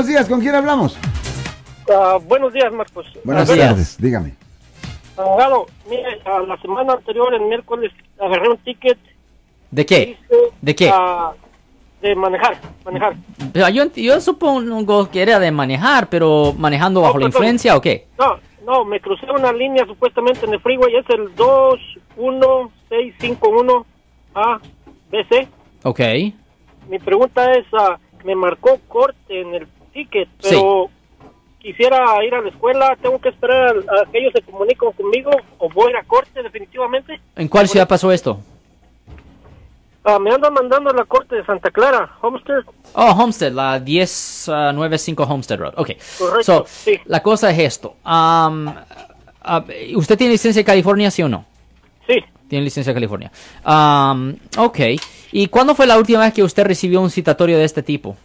buenos días. ¿Con quién hablamos? Ah, buenos días, Marcos. Buenas tardes, dígame. Abogado, mire, ah, la semana anterior, el miércoles, agarré un ticket. ¿De qué? ¿De qué? ah, de manejar, manejar. Pero yo, yo supongo que era de manejar, pero manejando bajo la influencia o qué? No, no, me crucé una línea supuestamente en el freeway, es el 21651 ABC. Ok. Mi pregunta es, ah, me marcó corte en el ticket, pero quisiera ir a la escuela, tengo que esperar a, a que ellos se comuniquen conmigo o voy a ir a corte definitivamente. ¿En cuál ciudad pasó esto? Ah, me andan mandando a la corte de Santa Clara, Homestead. Oh, Homestead, la 1095 Homestead Road. Ok. Correcto, So, sí. La cosa es esto. Um, ah, ¿Usted tiene licencia de California, sí o no? Sí, Tiene licencia de California. Um, ok. ¿Y cuándo fue la última vez que usted recibió un citatorio de este tipo?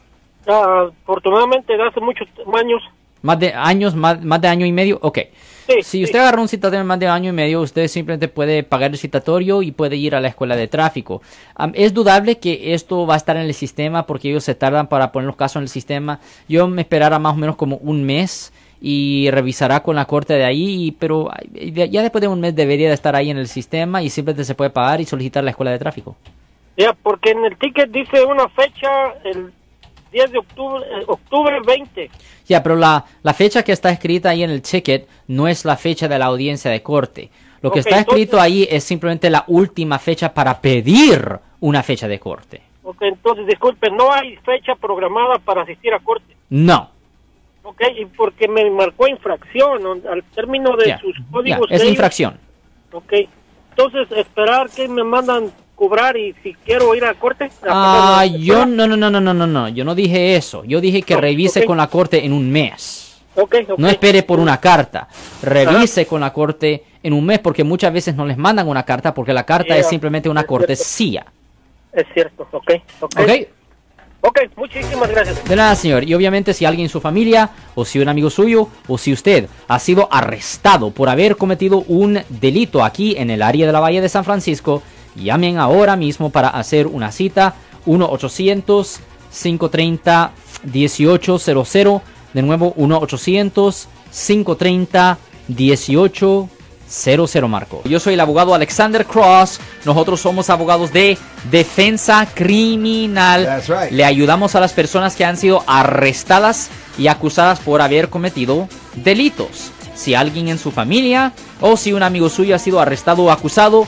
Ah, afortunadamente de hace muchos años. ¿Más de años? ¿Más, más de año y medio? Ok. Sí, Si sí. usted agarró un citatorio más de año y medio, usted simplemente puede pagar el citatorio y puede ir a la escuela de tráfico. Es dudable que esto va a estar en el sistema porque ellos se tardan para poner los casos en el sistema. Yo me esperara más o menos como un mes y revisará con la corte de ahí, y- pero ya después de un mes debería de estar ahí en el sistema y simplemente se puede pagar y solicitar la escuela de tráfico. Ya, porque en el ticket dice una fecha, el 10 de octubre, eh, octubre 20. Ya, pero la, la fecha que está escrita ahí en el ticket no es la fecha de la audiencia de corte. Lo que está escrito entonces- ahí es simplemente la última fecha para pedir una fecha de corte. Ok, entonces disculpe, no hay fecha programada para asistir a corte. No. Ok, y porque me marcó infracción al término de sus códigos. es de ellos. infracción. Ok, entonces esperar que me mandan cobrar y si quiero ir a corte. a Ah, la- yo no, no, no, no, no, no, no. Yo no dije eso. Yo dije que No, revise ok. con la corte en un mes. Ok, ok. No espere por una carta. Revise con la corte en un mes porque muchas veces no les mandan una carta porque la carta Ya, es simplemente una es cierto. cortesía. Es cierto, ok. Ok, ¿Ok? Ok, muchísimas gracias. De nada, señor. Y obviamente si alguien en su familia, o si un amigo suyo, o si usted ha sido arrestado por haber cometido un delito aquí en el área de la Bahía de San Francisco, llamen ahora mismo para hacer una cita 1-800-530-1800. De nuevo, 1-800-530-1800. 00 Marco. Yo soy el abogado Alexander Cross. Nosotros somos abogados de defensa criminal. That's right. Le ayudamos a las personas que han sido arrestadas y acusadas por haber cometido delitos. Si alguien en su familia o si un amigo suyo ha sido arrestado o acusado,